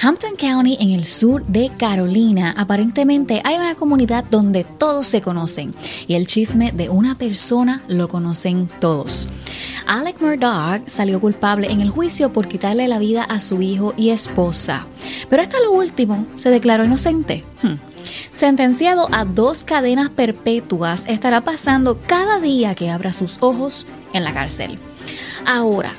Hampton County, en el sur de Carolina, aparentemente hay una comunidad donde todos se conocen y el chisme de una persona lo conocen todos. Alec Murdoch salió culpable en el juicio por quitarle la vida a su hijo y esposa. Pero hasta lo último se declaró inocente. Hmm. Sentenciado a dos cadenas perpetuas, estará pasando cada día que abra sus ojos en la cárcel. Ahora,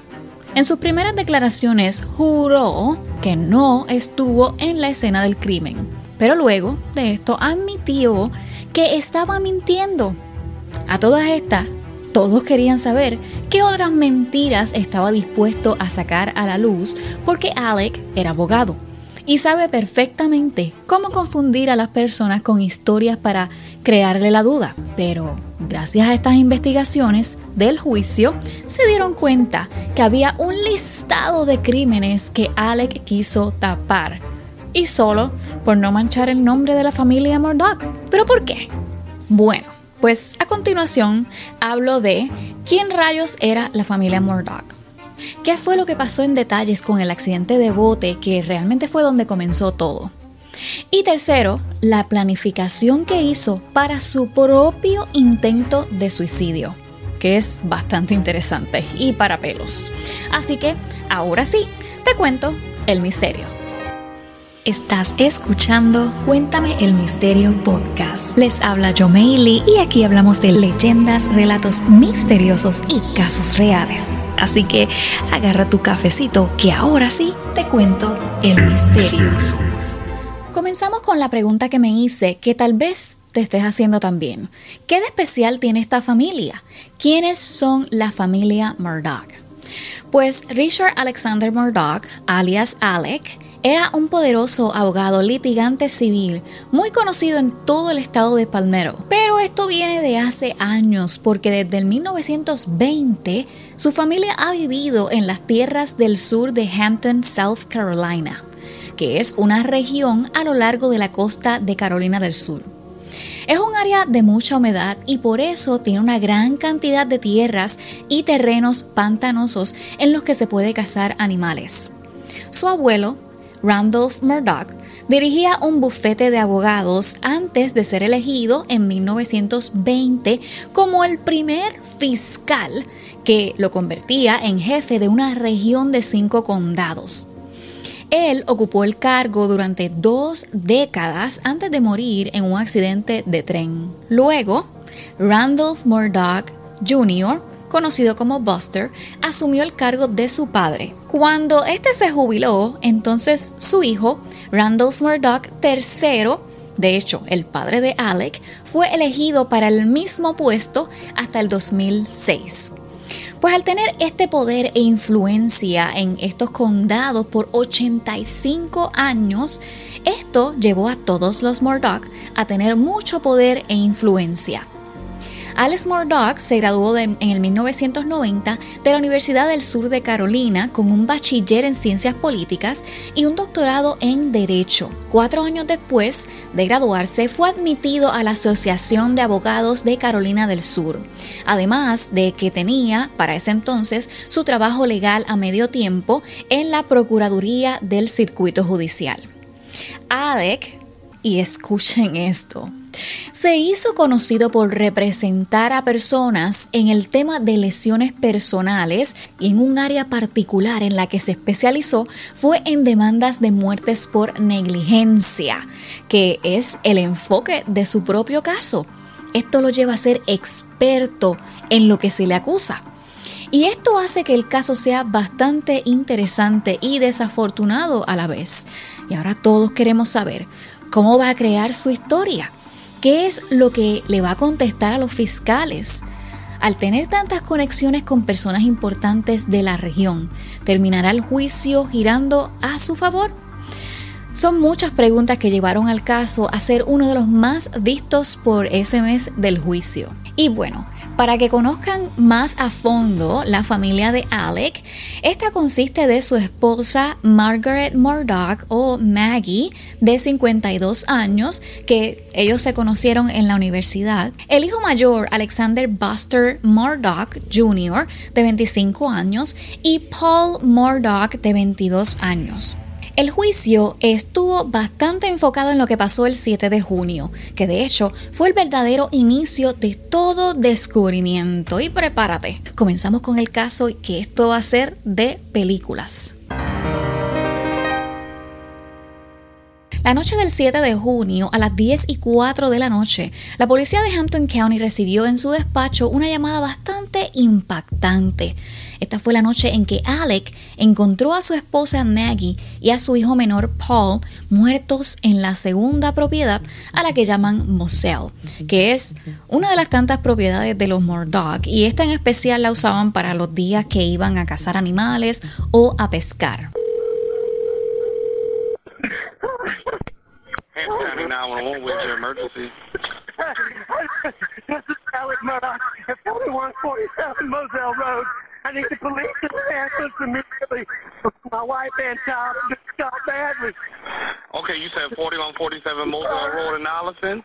en sus primeras declaraciones juró que no estuvo en la escena del crimen, pero luego de esto admitió que estaba mintiendo. A todas estas, todos querían saber qué otras mentiras estaba dispuesto a sacar a la luz porque Alec era abogado y sabe perfectamente cómo confundir a las personas con historias para crearle la duda. Pero gracias a estas investigaciones del juicio, se dieron cuenta que había un listado de crímenes que Alec quiso tapar. Y solo por no manchar el nombre de la familia Murdoch. ¿Pero por qué? Bueno, pues a continuación hablo de quién rayos era la familia Murdoch. ¿Qué fue lo que pasó en detalles con el accidente de bote que realmente fue donde comenzó todo? Y tercero, la planificación que hizo para su propio intento de suicidio, que es bastante interesante y para pelos. Así que, ahora sí, te cuento el misterio. Estás escuchando Cuéntame el Misterio Podcast. Les habla Jomeili y aquí hablamos de leyendas, relatos misteriosos y casos reales. Así que agarra tu cafecito que ahora sí te cuento el misterio. Comenzamos con la pregunta que me hice que tal vez te estés haciendo también. ¿Qué de especial tiene esta familia? ¿Quiénes son la familia Murdoch? Pues Richard Alexander Murdoch, alias Alec, era un poderoso abogado litigante civil, muy conocido en todo el estado de Palmero. Pero esto viene de hace años, porque desde el 1920 su familia ha vivido en las tierras del sur de Hampton, South Carolina, que es una región a lo largo de la costa de Carolina del Sur. Es un área de mucha humedad y por eso tiene una gran cantidad de tierras y terrenos pantanosos en los que se puede cazar animales. Su abuelo, Randolph Murdoch, dirigía un bufete de abogados antes de ser elegido en 1920 como el primer fiscal que lo convertía en jefe de una región de cinco condados. Él ocupó el cargo durante dos décadas antes de morir en un accidente de tren. Luego, Randolph Murdoch Jr conocido como Buster, asumió el cargo de su padre. Cuando este se jubiló, entonces su hijo, Randolph Murdoch III, de hecho el padre de Alec, fue elegido para el mismo puesto hasta el 2006. Pues al tener este poder e influencia en estos condados por 85 años, esto llevó a todos los Murdoch a tener mucho poder e influencia. Alex Murdoch se graduó en el 1990 de la Universidad del Sur de Carolina con un bachiller en ciencias políticas y un doctorado en Derecho. Cuatro años después de graduarse fue admitido a la Asociación de Abogados de Carolina del Sur, además de que tenía para ese entonces su trabajo legal a medio tiempo en la Procuraduría del Circuito Judicial. Alec, y escuchen esto, se hizo conocido por representar a personas en el tema de lesiones personales y en un área particular en la que se especializó fue en demandas de muertes por negligencia, que es el enfoque de su propio caso. Esto lo lleva a ser experto en lo que se le acusa. Y esto hace que el caso sea bastante interesante y desafortunado a la vez. Y ahora todos queremos saber cómo va a crear su historia. ¿Qué es lo que le va a contestar a los fiscales? Al tener tantas conexiones con personas importantes de la región, ¿terminará el juicio girando a su favor? Son muchas preguntas que llevaron al caso a ser uno de los más vistos por ese mes del juicio. Y bueno, para que conozcan más a fondo la familia de Alec, esta consiste de su esposa Margaret Murdoch o Maggie, de 52 años, que ellos se conocieron en la universidad, el hijo mayor Alexander Buster Murdoch Jr., de 25 años, y Paul Murdoch, de 22 años. El juicio estuvo bastante enfocado en lo que pasó el 7 de junio, que de hecho fue el verdadero inicio de todo descubrimiento. Y prepárate, comenzamos con el caso que esto va a ser de películas. La noche del 7 de junio, a las 10 y 4 de la noche, la policía de Hampton County recibió en su despacho una llamada bastante impactante. Esta fue la noche en que Alec encontró a su esposa Maggie y a su hijo menor Paul muertos en la segunda propiedad a la que llaman Moselle, que es una de las tantas propiedades de los Murdoch y esta en especial la usaban para los días que iban a cazar animales o a pescar. 911 with your emergency. this is Alex Murdoch at 4147 Moselle Road. I need the police to ambulance immediately. My wife and child just got badly. Okay, you said 4147 Moselle Road in Allison?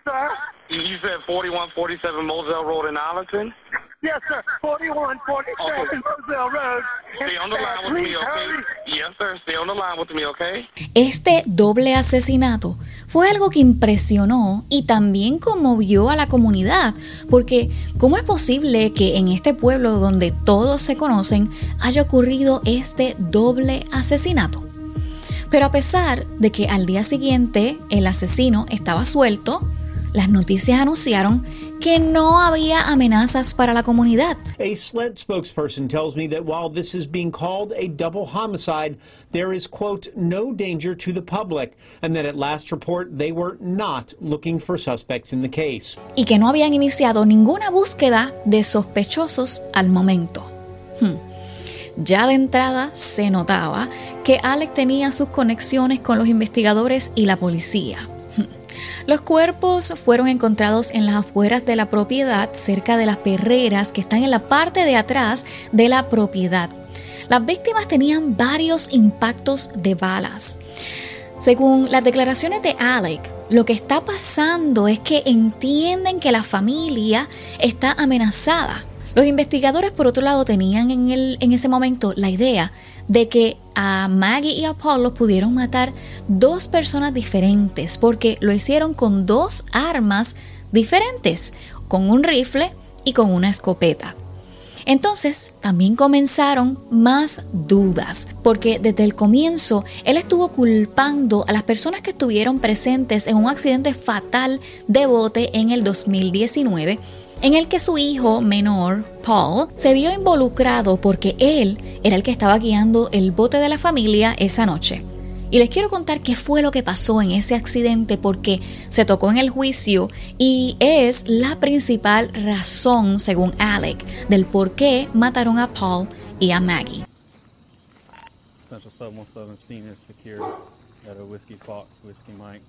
Sir? You said 4147 Moselle Road in Allison? Yes, sir. 4147 okay. Roselle Road. Stay on the line with me, okay? Yes, sir. Stay on the line with me, okay? Este doble asesinato fue algo que impresionó y también conmovió a la comunidad, porque ¿cómo es posible que en este pueblo donde todos se conocen haya ocurrido este doble asesinato? Pero a pesar de que al día siguiente el asesino estaba suelto, las noticias anunciaron que no había amenazas para la comunidad. A SLED spokesperson tells me that while this is being called a double homicide, there is, quote, no danger to the public, and that at last report they were not looking for suspects in the case. Y que no habían iniciado ninguna búsqueda de sospechosos al momento. Hmm. Ya de entrada se notaba que Alec tenía sus conexiones con los investigadores y la policía. Los cuerpos fueron encontrados en las afueras de la propiedad, cerca de las perreras que están en la parte de atrás de la propiedad. Las víctimas tenían varios impactos de balas. Según las declaraciones de Alec, lo que está pasando es que entienden que la familia está amenazada. Los investigadores, por otro lado, tenían en, el, en ese momento la idea de que a Maggie y a Paul los pudieron matar dos personas diferentes porque lo hicieron con dos armas diferentes, con un rifle y con una escopeta. Entonces también comenzaron más dudas, porque desde el comienzo él estuvo culpando a las personas que estuvieron presentes en un accidente fatal de bote en el 2019 en el que su hijo menor, Paul, se vio involucrado porque él era el que estaba guiando el bote de la familia esa noche. Y les quiero contar qué fue lo que pasó en ese accidente porque se tocó en el juicio y es la principal razón, según Alec, del por qué mataron a Paul y a Maggie. Central 717 scene is secure at a Whiskey Fox, Mike.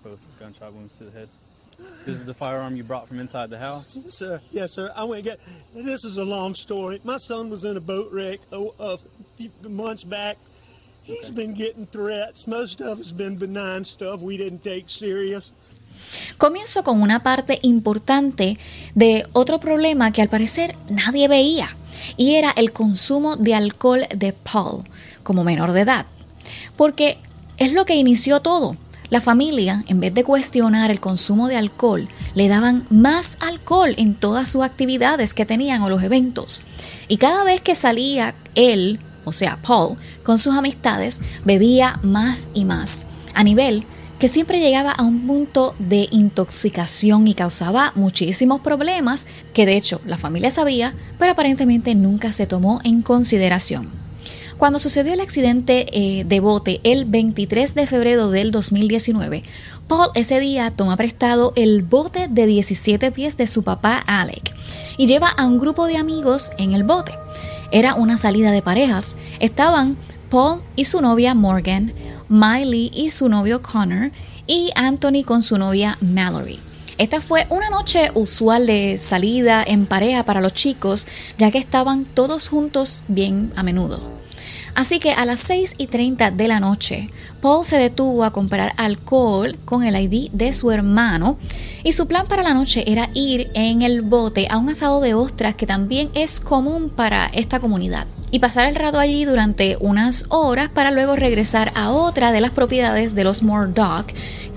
This is the firearm you brought from inside the house? Yes, sir. Yes, sir. I went and got. This is a long story. My son was in a boat wreck a, a few months back. He's been getting threats. Most of it's been benign stuff we didn't take serious. Comienzo con una parte importante de otro problema que al parecer nadie veía, y era el consumo de alcohol de Paul como menor de edad, porque es lo que inició todo. La familia, en vez de cuestionar el consumo de alcohol, le daban más alcohol en todas sus actividades que tenían o los eventos. Y cada vez que salía él, o sea, Paul, con sus amistades, bebía más y más, a nivel que siempre llegaba a un punto de intoxicación y causaba muchísimos problemas que de hecho la familia sabía, pero aparentemente nunca se tomó en consideración. Cuando sucedió el accidente eh, de bote el 23 de febrero del 2019, Paul ese día toma prestado el bote de 17 pies de su papá Alec y lleva a un grupo de amigos en el bote. Era una salida de parejas. Estaban Paul y su novia Morgan, Miley y su novio Connor y Anthony con su novia Mallory. Esta fue una noche usual de salida en pareja para los chicos, ya que estaban todos juntos bien a menudo. Así que a las 6 y 30 de la noche, Paul se detuvo a comprar alcohol con el ID de su hermano y su plan para la noche era ir en el bote a un asado de ostras que también es común para esta comunidad. y pasar el rato allí durante unas horas para luego regresar a otra de las propiedades de los Murdoch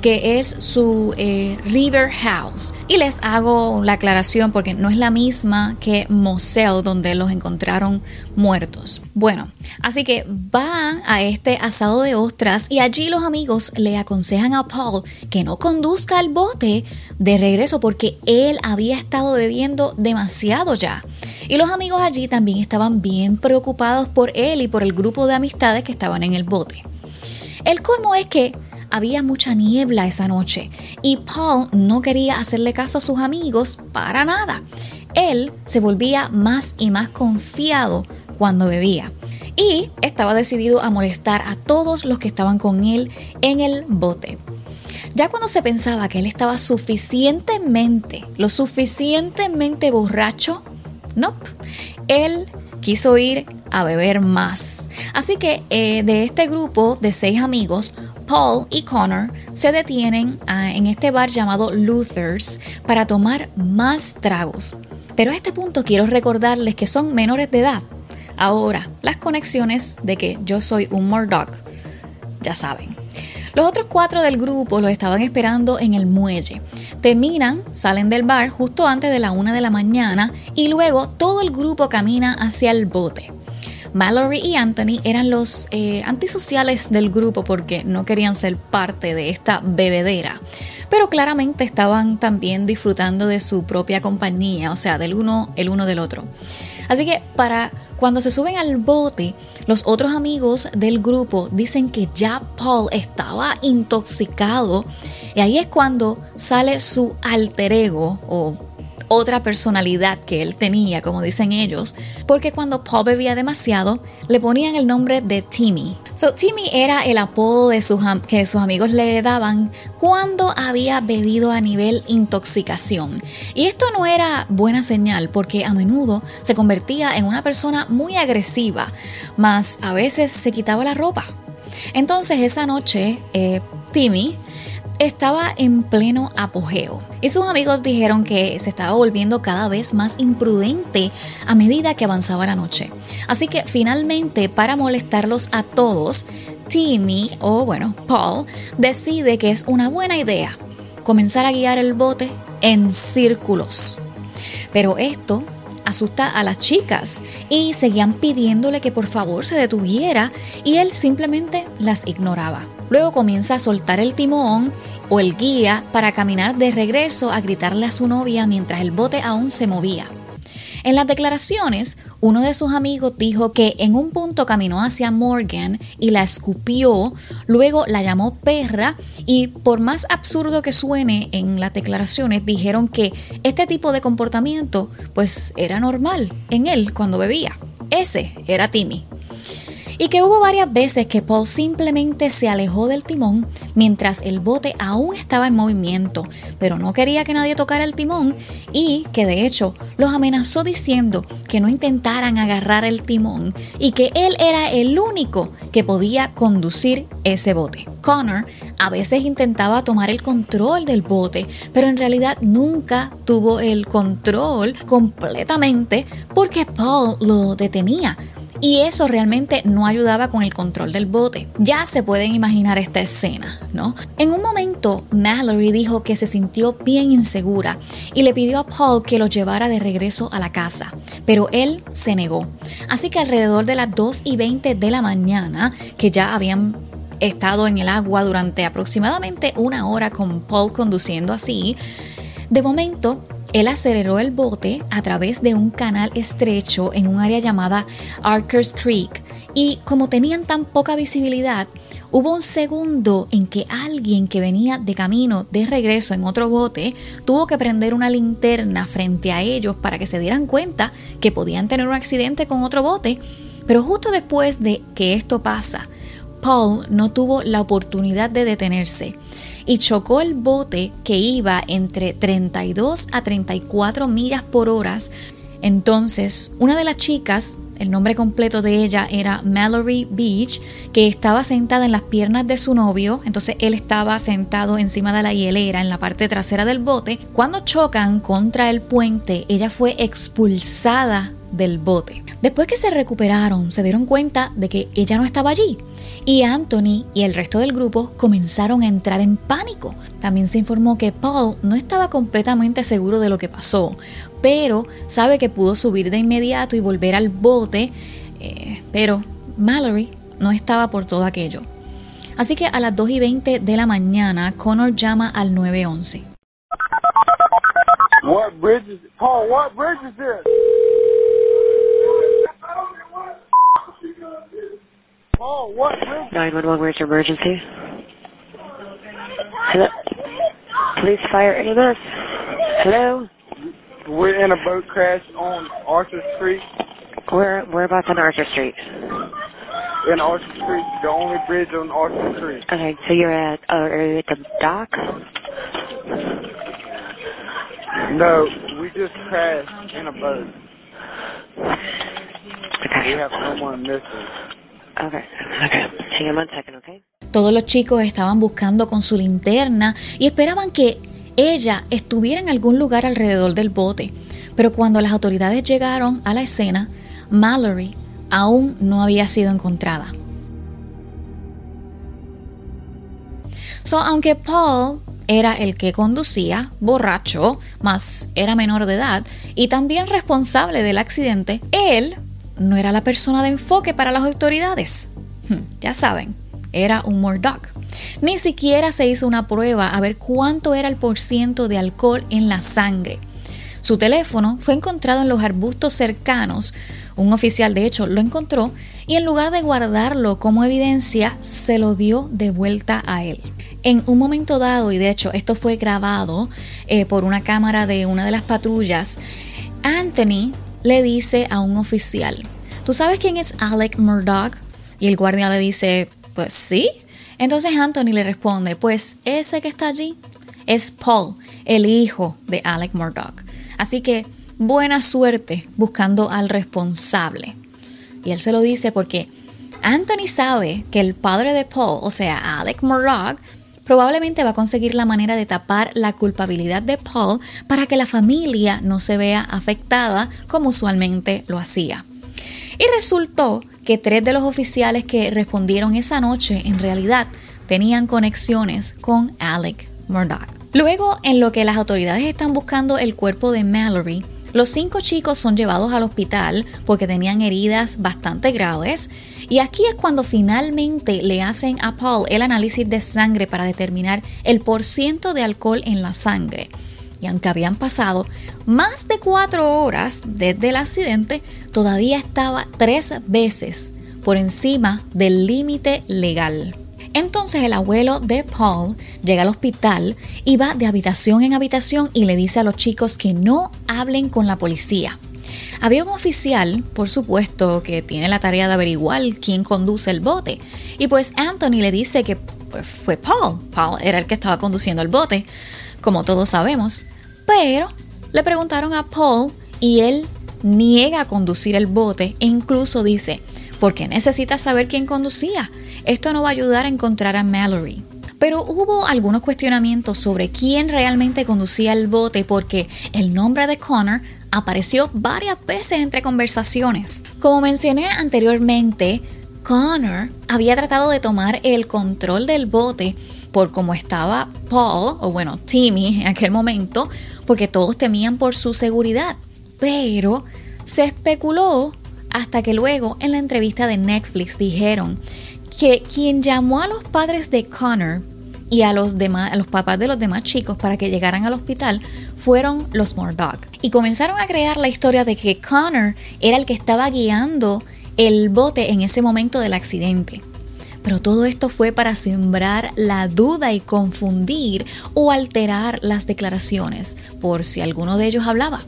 que es su eh, River House. Y les hago la aclaración porque no es la misma que Moselle donde los encontraron muertos. Bueno, así que van a este asado de ostras y allí los amigos le aconsejan a Paul que no conduzca el bote de regreso porque él había estado bebiendo demasiado ya. Y los amigos allí también estaban bien preocupados por él y por el grupo de amistades que estaban en el bote. El colmo es que había mucha niebla esa noche y Paul no quería hacerle caso a sus amigos para nada. Él se volvía más y más confiado cuando bebía y estaba decidido a molestar a todos los que estaban con él en el bote. Ya cuando se pensaba que él estaba suficientemente, lo suficientemente borracho, no, él quiso ir a beber más. Así que eh, de este grupo de seis amigos, Paul y Connor se detienen ah, en este bar llamado Luther's para tomar más tragos. Pero a este punto quiero recordarles que son menores de edad. Ahora, las conexiones de que yo soy un Murdoch, ya saben. Los otros cuatro del grupo los estaban esperando en el muelle. Terminan, salen del bar justo antes de la una de la mañana y luego todo el grupo camina hacia el bote. Mallory y Anthony eran los eh, antisociales del grupo porque no querían ser parte de esta bebedera. Pero claramente estaban también disfrutando de su propia compañía, o sea, del uno, el uno del otro. Así que para cuando se suben al bote, los otros amigos del grupo dicen que ya Paul estaba intoxicado y ahí es cuando sale su alter ego o otra personalidad que él tenía, como dicen ellos, porque cuando Paul bebía demasiado, le ponían el nombre de Timmy. So, Timmy era el apodo de sus, que sus amigos le daban cuando había bebido a nivel intoxicación. Y esto no era buena señal porque a menudo se convertía en una persona muy agresiva, más a veces se quitaba la ropa. Entonces esa noche, eh, Timmy estaba en pleno apogeo y sus amigos dijeron que se estaba volviendo cada vez más imprudente a medida que avanzaba la noche. Así que finalmente, para molestarlos a todos, Timmy, o bueno, Paul, decide que es una buena idea comenzar a guiar el bote en círculos. Pero esto asusta a las chicas y seguían pidiéndole que por favor se detuviera y él simplemente las ignoraba. Luego comienza a soltar el timón o el guía para caminar de regreso a gritarle a su novia mientras el bote aún se movía. En las declaraciones, uno de sus amigos dijo que en un punto caminó hacia Morgan y la escupió, luego la llamó perra y por más absurdo que suene en las declaraciones, dijeron que este tipo de comportamiento pues era normal en él cuando bebía. Ese era Timmy y que hubo varias veces que Paul simplemente se alejó del timón mientras el bote aún estaba en movimiento, pero no quería que nadie tocara el timón y que de hecho los amenazó diciendo que no intentaran agarrar el timón y que él era el único que podía conducir ese bote. Connor a veces intentaba tomar el control del bote, pero en realidad nunca tuvo el control completamente porque Paul lo detenía y eso realmente no ayudaba con el control del bote. Ya se pueden imaginar esta escena, ¿no? En un momento, Mallory dijo que se sintió bien insegura y le pidió a Paul que lo llevara de regreso a la casa, pero él se negó. Así que alrededor de las 2 y 20 de la mañana, que ya habían estado en el agua durante aproximadamente una hora con Paul conduciendo así, de momento él aceleró el bote a través de un canal estrecho en un área llamada Arkers Creek y como tenían tan poca visibilidad, hubo un segundo en que alguien que venía de camino de regreso en otro bote tuvo que prender una linterna frente a ellos para que se dieran cuenta que podían tener un accidente con otro bote. Pero justo después de que esto pasa, Paul no tuvo la oportunidad de detenerse y chocó el bote que iba entre 32 a 34 millas por hora. Entonces, una de las chicas el nombre completo de ella era Mallory Beach, que estaba sentada en las piernas de su novio, entonces él estaba sentado encima de la hielera en la parte trasera del bote. Cuando chocan contra el puente, ella fue expulsada del bote. Después que se recuperaron, se dieron cuenta de que ella no estaba allí y Anthony y el resto del grupo comenzaron a entrar en pánico. También se informó que Paul no estaba completamente seguro de lo que pasó, pero sabe que pudo subir de inmediato y volver al bote, eh, pero Mallory no estaba por todo aquello. Así que a las 2 y 20 de la mañana, Connor llama al 911. What Paul, bridge this? Paul, what? 911, where's your emergency? Hello? Police, fire, EMS. Hello? We're in a boat crash on Arthur Street. Where, whereabouts on Arthur Street? In Arthur Street, the only bridge on Arthur Street. Okay, so you're at, uh, are you at the dock? No, we just crashed in a boat. Okay. We have someone missing. Todos los chicos estaban buscando con su linterna y esperaban que ella estuviera en algún lugar alrededor del bote. Pero cuando las autoridades llegaron a la escena, Mallory aún no había sido encontrada. So, aunque Paul era el que conducía, borracho, más era menor de edad y también responsable del accidente, él no era la persona de enfoque para las autoridades. Hmm, ya saben, era un Murdoch. Ni siquiera se hizo una prueba a ver cuánto era el porciento de alcohol en la sangre. Su teléfono fue encontrado en los arbustos cercanos. Un oficial, de hecho, lo encontró y en lugar de guardarlo como evidencia, se lo dio de vuelta a él. En un momento dado, y de hecho esto fue grabado eh, por una cámara de una de las patrullas, Anthony le dice a un oficial, ¿tú sabes quién es Alec Murdoch? Y el guardia le dice, pues sí. Entonces Anthony le responde, pues ese que está allí es Paul, el hijo de Alec Murdoch. Así que buena suerte buscando al responsable. Y él se lo dice porque Anthony sabe que el padre de Paul, o sea, Alec Murdoch, probablemente va a conseguir la manera de tapar la culpabilidad de Paul para que la familia no se vea afectada como usualmente lo hacía. Y resultó que tres de los oficiales que respondieron esa noche en realidad tenían conexiones con Alec Murdoch. Luego, en lo que las autoridades están buscando el cuerpo de Mallory, los cinco chicos son llevados al hospital porque tenían heridas bastante graves y aquí es cuando finalmente le hacen a Paul el análisis de sangre para determinar el porciento de alcohol en la sangre. Y aunque habían pasado más de cuatro horas desde el accidente, todavía estaba tres veces por encima del límite legal. Entonces el abuelo de Paul llega al hospital y va de habitación en habitación y le dice a los chicos que no hablen con la policía. Había un oficial, por supuesto, que tiene la tarea de averiguar quién conduce el bote. Y pues Anthony le dice que pues, fue Paul. Paul era el que estaba conduciendo el bote, como todos sabemos. Pero le preguntaron a Paul y él niega a conducir el bote e incluso dice, porque necesita saber quién conducía. Esto no va a ayudar a encontrar a Mallory. Pero hubo algunos cuestionamientos sobre quién realmente conducía el bote porque el nombre de Connor apareció varias veces entre conversaciones. Como mencioné anteriormente, Connor había tratado de tomar el control del bote por cómo estaba Paul, o bueno, Timmy en aquel momento, porque todos temían por su seguridad. Pero se especuló hasta que luego en la entrevista de Netflix dijeron que quien llamó a los padres de Connor y a los demás, a los papás de los demás chicos para que llegaran al hospital fueron los Murdoch. Y comenzaron a crear la historia de que Connor era el que estaba guiando el bote en ese momento del accidente. Pero todo esto fue para sembrar la duda y confundir o alterar las declaraciones por si alguno de ellos hablaba.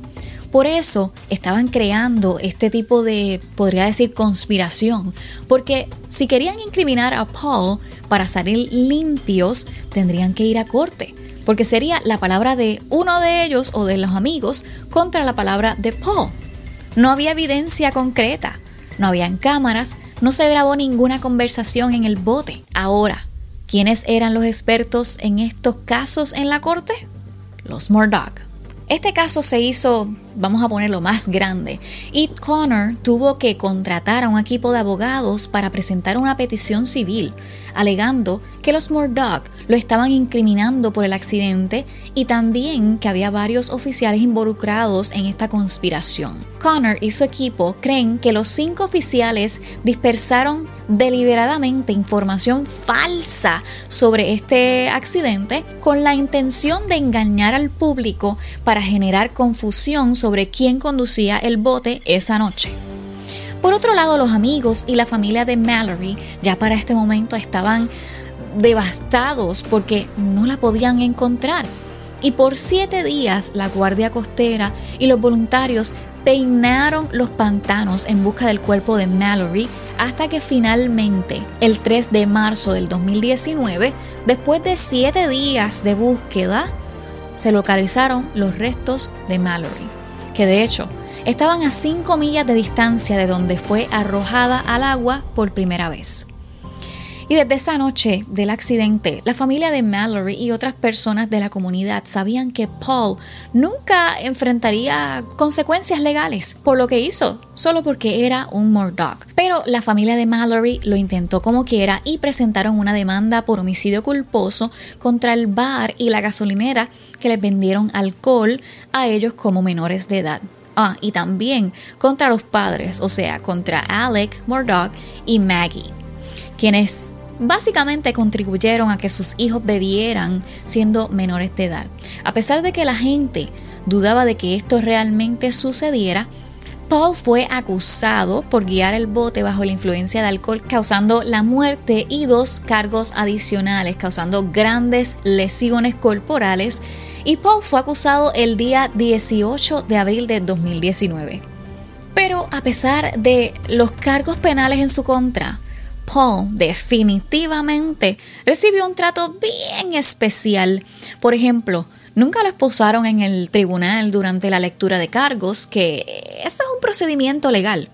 Por eso estaban creando este tipo de, podría decir, conspiración, porque si querían incriminar a Paul para salir limpios, tendrían que ir a corte, porque sería la palabra de uno de ellos o de los amigos contra la palabra de Paul. No había evidencia concreta, no habían cámaras, no se grabó ninguna conversación en el bote. Ahora, ¿quiénes eran los expertos en estos casos en la corte? Los Murdoch. Este caso se hizo, vamos a ponerlo más grande, y Connor tuvo que contratar a un equipo de abogados para presentar una petición civil, alegando que los Murdoch lo estaban incriminando por el accidente y también que había varios oficiales involucrados en esta conspiración. Connor y su equipo creen que los cinco oficiales dispersaron deliberadamente información falsa sobre este accidente con la intención de engañar al público para generar confusión sobre quién conducía el bote esa noche. Por otro lado, los amigos y la familia de Mallory ya para este momento estaban devastados porque no la podían encontrar. Y por siete días la Guardia Costera y los voluntarios peinaron los pantanos en busca del cuerpo de Mallory hasta que finalmente, el 3 de marzo del 2019, después de siete días de búsqueda, se localizaron los restos de Mallory, que de hecho estaban a 5 millas de distancia de donde fue arrojada al agua por primera vez. Y desde esa noche del accidente, la familia de Mallory y otras personas de la comunidad sabían que Paul nunca enfrentaría consecuencias legales por lo que hizo, solo porque era un Murdoch. Pero la familia de Mallory lo intentó como quiera y presentaron una demanda por homicidio culposo contra el bar y la gasolinera que les vendieron alcohol a ellos como menores de edad. Ah, y también contra los padres, o sea, contra Alec, Murdoch y Maggie, quienes básicamente contribuyeron a que sus hijos bebieran siendo menores de edad. A pesar de que la gente dudaba de que esto realmente sucediera, Paul fue acusado por guiar el bote bajo la influencia de alcohol, causando la muerte y dos cargos adicionales, causando grandes lesiones corporales y Paul fue acusado el día 18 de abril de 2019. Pero a pesar de los cargos penales en su contra, Paul definitivamente recibió un trato bien especial. Por ejemplo, nunca lo esposaron en el tribunal durante la lectura de cargos, que eso es un procedimiento legal.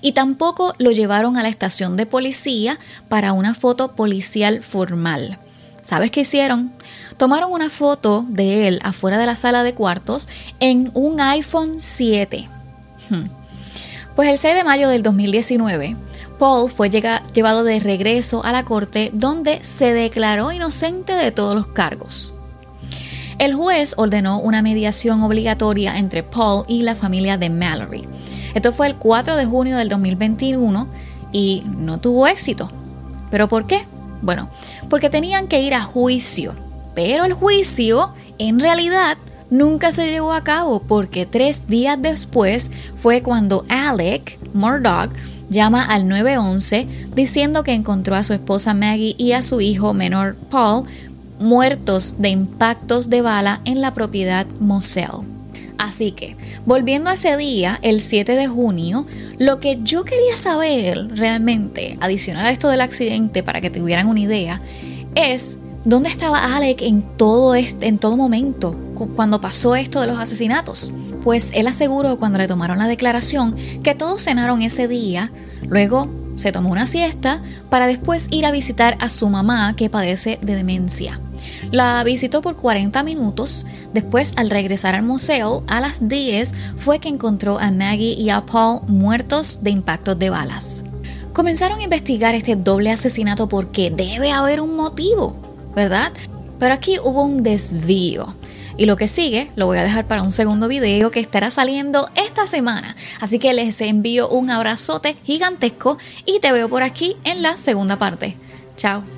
Y tampoco lo llevaron a la estación de policía para una foto policial formal. ¿Sabes qué hicieron? tomaron una foto de él afuera de la sala de cuartos en un iPhone 7. Hmm. Pues el 6 de mayo del 2019, Paul fue llevado de regreso a la corte donde se declaró inocente de todos los cargos. El juez ordenó una mediación obligatoria entre Paul y la familia de Mallory. Esto fue el 4 de junio del 2021 y no tuvo éxito. ¿Pero por qué? Bueno, porque tenían que ir a juicio pero el juicio, en realidad, nunca se llevó a cabo porque tres días después fue cuando Alec Murdoch llama al 911 diciendo que encontró a su esposa Maggie y a su hijo menor Paul muertos de impactos de bala en la propiedad Moselle. Así que, volviendo a ese día, el 7 de junio, lo que yo quería saber realmente, adicional a esto del accidente para que tuvieran una idea, es ¿Dónde estaba Alec en todo, este, en todo momento cuando pasó esto de los asesinatos? Pues él aseguró cuando le tomaron la declaración que todos cenaron ese día, luego se tomó una siesta para después ir a visitar a su mamá que padece de demencia. La visitó por 40 minutos, después al regresar al museo a las 10 fue que encontró a Maggie y a Paul muertos de impactos de balas. Comenzaron a investigar este doble asesinato porque debe haber un motivo. ¿verdad? Pero aquí hubo un desvío. Y lo que sigue lo voy a dejar para un segundo video que estará saliendo esta semana. Así que les envío un abrazote gigantesco y te veo por aquí en la segunda parte. Chao.